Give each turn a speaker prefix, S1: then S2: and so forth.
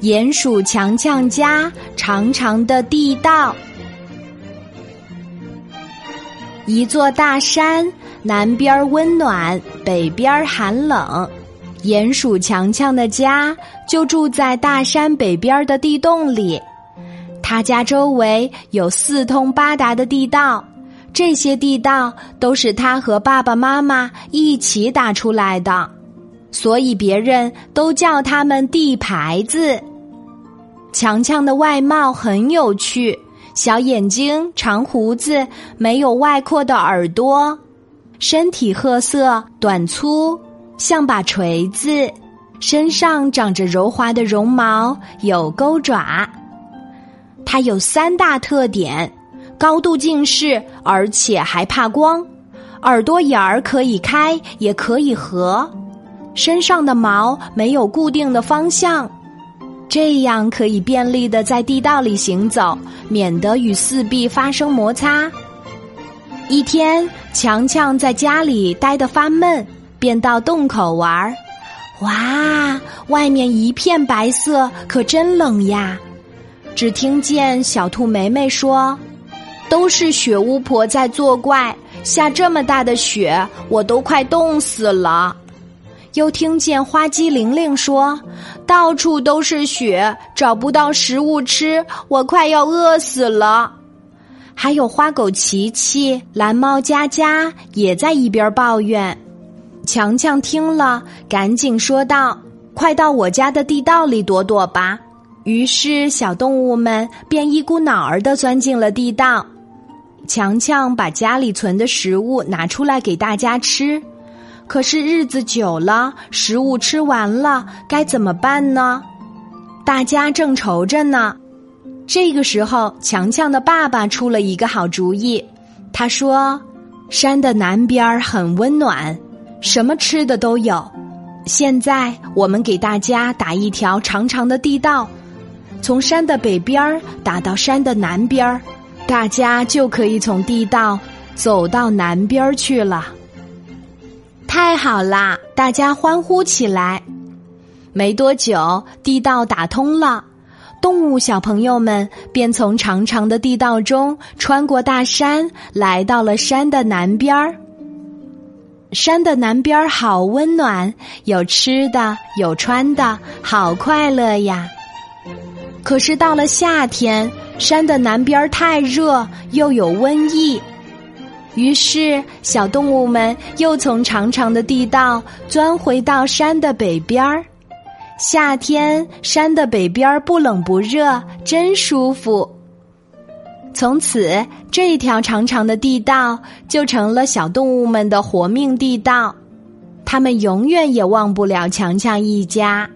S1: 鼹鼠强强家长长的地道，一座大山，南边温暖，北边寒冷。鼹鼠强强的家就住在大山北边的地洞里，他家周围有四通八达的地道，这些地道都是他和爸爸妈妈一起打出来的，所以别人都叫他们地牌子。强强的外貌很有趣，小眼睛、长胡子，没有外扩的耳朵，身体褐色、短粗。像把锤子，身上长着柔滑的绒毛，有钩爪。它有三大特点：高度近视，而且还怕光；耳朵眼儿可以开，也可以合；身上的毛没有固定的方向，这样可以便利的在地道里行走，免得与四壁发生摩擦。一天，强强在家里待得发闷。便到洞口玩儿，哇！外面一片白色，可真冷呀。只听见小兔梅梅说：“都是雪巫婆在作怪，下这么大的雪，我都快冻死了。”又听见花鸡玲玲说：“到处都是雪，找不到食物吃，我快要饿死了。”还有花狗琪琪、蓝猫佳佳也在一边抱怨。强强听了，赶紧说道：“快到我家的地道里躲躲吧。”于是，小动物们便一股脑儿的钻进了地道。强强把家里存的食物拿出来给大家吃，可是日子久了，食物吃完了，该怎么办呢？大家正愁着呢。这个时候，强强的爸爸出了一个好主意。他说：“山的南边很温暖。”什么吃的都有。现在我们给大家打一条长长的地道，从山的北边打到山的南边，大家就可以从地道走到南边去了。太好啦！大家欢呼起来。没多久，地道打通了，动物小朋友们便从长长的地道中穿过大山，来到了山的南边儿。山的南边儿好温暖，有吃的，有穿的，好快乐呀！可是到了夏天，山的南边儿太热，又有瘟疫。于是，小动物们又从长长的地道钻回到山的北边儿。夏天，山的北边儿不冷不热，真舒服。从此，这一条长长的地道就成了小动物们的活命地道，它们永远也忘不了强强一家。